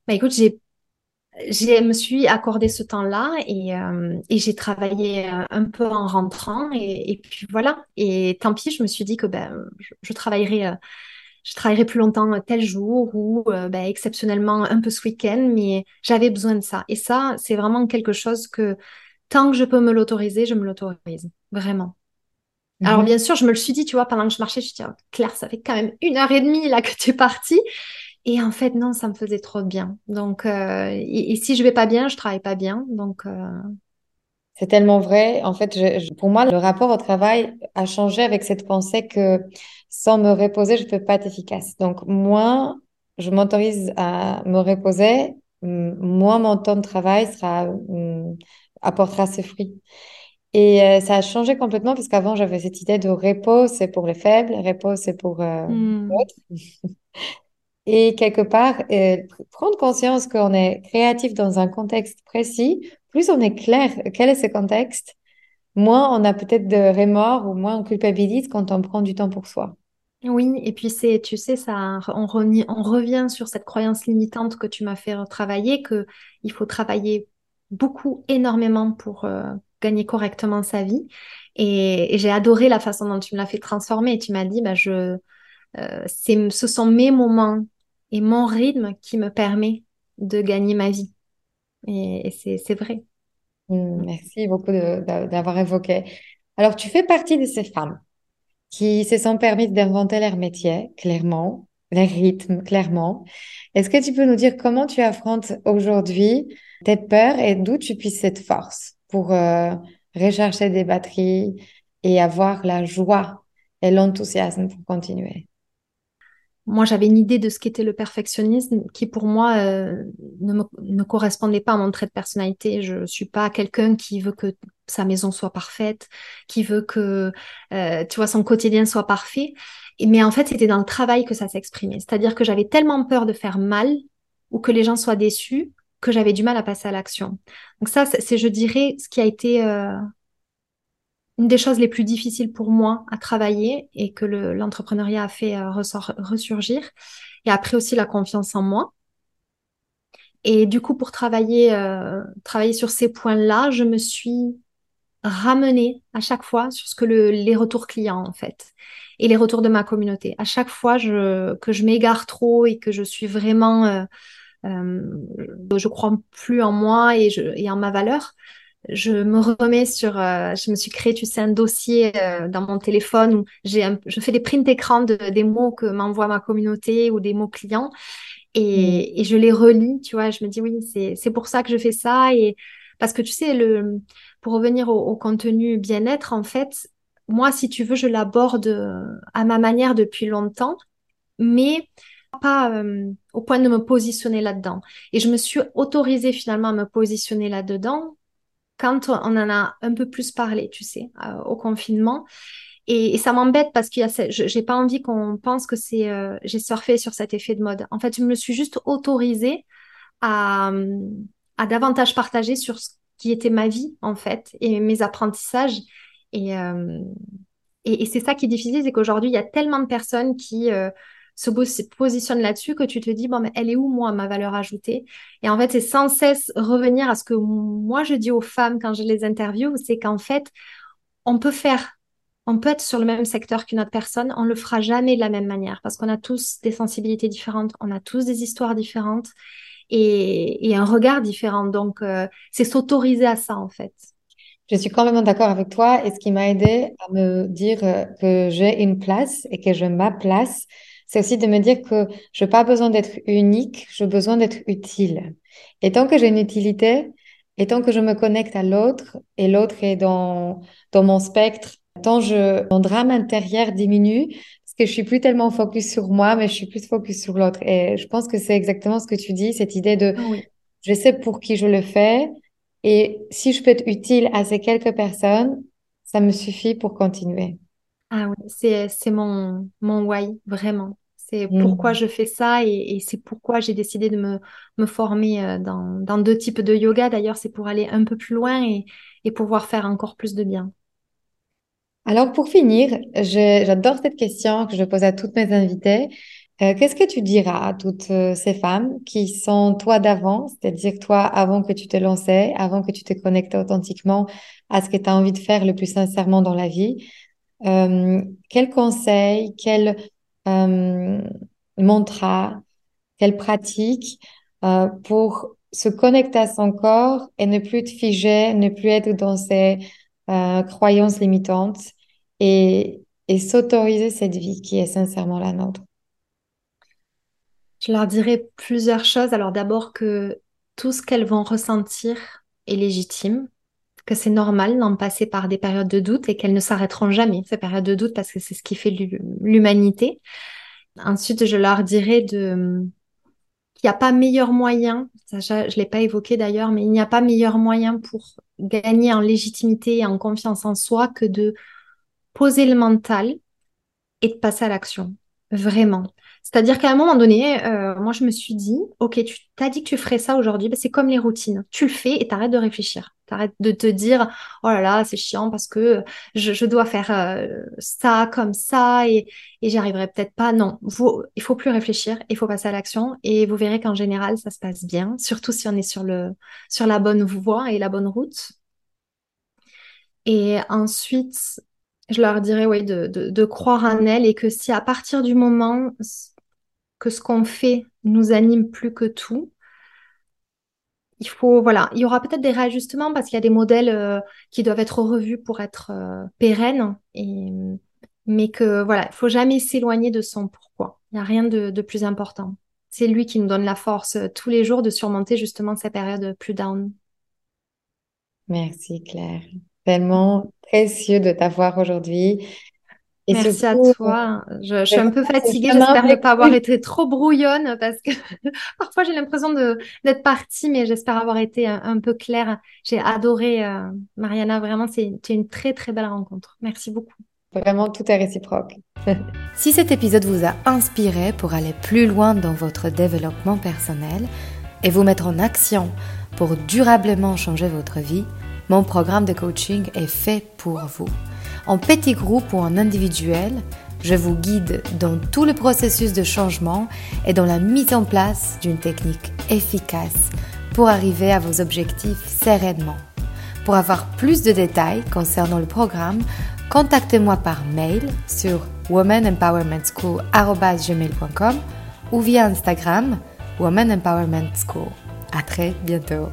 Bah écoute, j'ai, j'ai me suis accordé ce temps-là et, euh, et j'ai travaillé euh, un peu en rentrant et, et, puis voilà. Et tant pis, je me suis dit que ben je, je travaillerai euh, je travaillerai plus longtemps tel jour ou euh, ben, exceptionnellement un peu ce week-end, mais j'avais besoin de ça. Et ça, c'est vraiment quelque chose que tant que je peux me l'autoriser, je me l'autorise. Vraiment. Alors mhm. bien sûr, je me le suis dit, tu vois, pendant que je marchais, je me suis dit, oh, Claire, ça fait quand même une heure et demie là que tu es partie. Et en fait, non, ça me faisait trop de bien. Donc, euh, et, si je vais pas bien, je travaille pas bien. Donc, euh, c'est tellement vrai. En fait, je, pour moi, le rapport au travail a changé avec cette pensée que sans me reposer, je peux pas être efficace. Donc, moins je m'autorise à me reposer, moins mon temps de travail sera, apportera ses fruits. Et euh, ça a changé complètement parce qu'avant, j'avais cette idée de repos, c'est pour les faibles, repos, c'est pour euh, hmm. [laughs] Et quelque part, euh, prendre conscience qu'on est créatif dans un contexte précis, plus on est clair quel est ce contexte, moins on a peut-être de remords ou moins on culpabilise quand on prend du temps pour soi. Oui, et puis c'est, tu sais, ça, on, on revient sur cette croyance limitante que tu m'as fait travailler, que il faut travailler beaucoup, énormément pour euh, gagner correctement sa vie. Et, j'ai adoré la façon dont tu me l'as fait transformer. Tu m'as dit, bah je, euh, ce sont mes moments et mon rythme qui me permet de gagner ma vie. Et, c'est vrai. Mmh, merci beaucoup d'avoir évoqué. Alors, tu fais partie de ces femmes qui se sont permises d'inventer leur métier, clairement, leur rythme, clairement. Est-ce que tu peux nous dire comment tu affrontes aujourd'hui tes peurs et d'où tu puisses cette force? Pour, euh, recharger des batteries et avoir la joie et l'enthousiasme pour continuer moi, j'avais une idée de ce qu'était le perfectionnisme qui, pour moi, euh, ne, ne correspondait pas à mon trait de personnalité. Je suis pas quelqu'un qui veut que sa maison soit parfaite, qui veut que, euh, tu vois, son quotidien soit parfait. mais en fait, c'était dans le travail que ça s'exprimait. C'est-à-dire que j'avais tellement peur de faire mal ou que les gens soient déçus que j'avais du mal à passer à l'action. Donc ça, c'est, je dirais, ce qui a été euh, une des choses les plus difficiles pour moi à travailler et que l'entrepreneuriat a fait euh, ressurgir. Et après aussi la confiance en moi. Et du coup, pour travailler, euh, travailler sur ces points-là, je me suis ramenée à chaque fois sur ce que le, les retours clients, en fait, et les retours de ma communauté. À chaque fois que je m'égare trop et que je suis vraiment, je crois plus en moi et, je, et en ma valeur, je me remets sur, euh, je me suis créé, tu sais, un dossier euh, dans mon téléphone où j'ai, je fais des prints d'écran de, des mots que m'envoie ma communauté ou des mots clients et, mm. et je les relis, tu vois. Je me dis oui, c'est, c'est pour ça que je fais ça et parce que tu sais, le, pour revenir au, au contenu bien-être, en fait, moi, si tu veux, je l'aborde euh, à ma manière depuis longtemps, mais pas euh, au point de me positionner là-dedans. Et je me suis autorisée finalement à me positionner là-dedans quand on en a un peu plus parlé, tu sais, euh, au confinement. Et, ça m'embête parce que j'ai pas envie qu'on pense que c'est euh, j'ai surfé sur cet effet de mode. En fait, je me suis juste autorisée à, à davantage partager sur ce qui était ma vie en fait et mes apprentissages. Et, et, et c'est ça qui est difficile, c'est qu'aujourd'hui il y a tellement de personnes qui se positionne là-dessus que tu te dis, bon, mais elle est où, moi, ma valeur ajoutée? Et en fait, c'est sans cesse revenir à ce que moi, je dis aux femmes quand je les interviewe, c'est qu'en fait, on peut faire, on peut être sur le même secteur qu'une autre personne, on le fera jamais de la même manière parce qu'on a tous des sensibilités différentes, on a tous des histoires différentes et, un regard différent. Donc, euh, c'est s'autoriser à ça, en fait. Je suis complètement d'accord avec toi et ce qui m'a aidé à me dire euh, que j'ai une place et que je ma place, c'est aussi de me dire que je n'ai pas besoin d'être unique, j'ai besoin d'être utile. Et tant que j'ai une utilité, et tant que je me connecte à l'autre, et l'autre est dans, dans mon spectre, tant je, mon drame intérieur diminue, parce que je suis plus tellement focus sur moi, mais je suis plus focus sur l'autre. Et je pense que c'est exactement ce que tu dis, cette idée de, je sais pour qui je le fais, et si je peux être utile à ces quelques personnes, ça me suffit pour continuer. Ah oui, c'est, c'est mon, mon why, vraiment. C'est pourquoi mmh. je fais ça et, c'est pourquoi j'ai décidé de me, me former euh, dans, dans, deux types de yoga. D'ailleurs, c'est pour aller un peu plus loin et, et pouvoir faire encore plus de bien. Alors, pour finir, j'adore cette question que je pose à toutes mes invitées. Euh, qu'est-ce que tu diras à toutes euh, ces femmes qui sont toi d'avant, c'est-à-dire toi avant que tu te lançais, avant que tu te connectes authentiquement à ce que tu as envie de faire le plus sincèrement dans la vie? Euh, Quels conseils, quels euh, mantra, quelle pratique euh, pour se connecter à son corps et ne plus être figé, ne plus être dans ses euh, croyances limitantes et, et s'autoriser cette vie qui est sincèrement la nôtre. Je leur dirais plusieurs choses. Alors d'abord que tout ce qu'elles vont ressentir est légitime, que c'est normal d'en passer par des périodes de doute et qu'elles ne s'arrêteront jamais, ces périodes de doute, parce que c'est ce qui fait l'humanité. Ensuite, je leur dirais de qu'il n'y a pas meilleur moyen, ça, je ne l'ai pas évoqué d'ailleurs, mais il n'y a pas meilleur moyen pour gagner en légitimité et en confiance en soi que de poser le mental et de passer à l'action. Vraiment. C'est-à-dire qu'à un moment donné, euh, moi, je me suis dit, OK, tu t'as dit que tu ferais ça aujourd'hui, ben, c'est comme les routines. Tu le fais et t'arrêtes de réfléchir. T'arrêtes de te dire, oh là là, c'est chiant parce que je, dois faire euh, ça comme ça et, et j'y arriverai peut-être pas. Non, vous, il faut plus réfléchir, il faut passer à l'action et vous verrez qu'en général, ça se passe bien, surtout si on est sur, le, sur la bonne voie et la bonne route. Et ensuite, je leur dirais oui, de, de, de, croire en elles et que si à partir du moment que ce qu'on fait nous anime plus que tout. Il faut, voilà, il y aura peut-être des réajustements parce qu'il y a des modèles euh, qui doivent être revus pour être euh, pérennes, et, mais que voilà, il faut jamais s'éloigner de son pourquoi. Il n'y a rien de, plus important. C'est lui qui nous donne la force euh, tous les jours de surmonter justement ces périodes plus down. Merci Claire. tellement précieux de t'avoir aujourd'hui. Merci à toi. Je, suis un peu fatiguée. J'espère ne pas avoir été trop brouillonne parce que [laughs] parfois j'ai l'impression d'être partie, mais j'espère avoir été un, peu claire. J'ai adoré euh, Mariana. Vraiment, c'est une très très belle rencontre. Merci beaucoup. Vraiment, tout est réciproque. [laughs] si cet épisode vous a inspiré pour aller plus loin dans votre développement personnel et vous mettre en action pour durablement changer votre vie, mon programme de coaching est fait pour vous. En petit groupe ou en individuel, je vous guide dans tout le processus de changement et dans la mise en place d'une technique efficace pour arriver à vos objectifs sereinement. Pour avoir plus de détails concernant le programme, contactez-moi par mail sur womanempowermentschool.com ou via Instagram Woman Empowerment School. À très bientôt.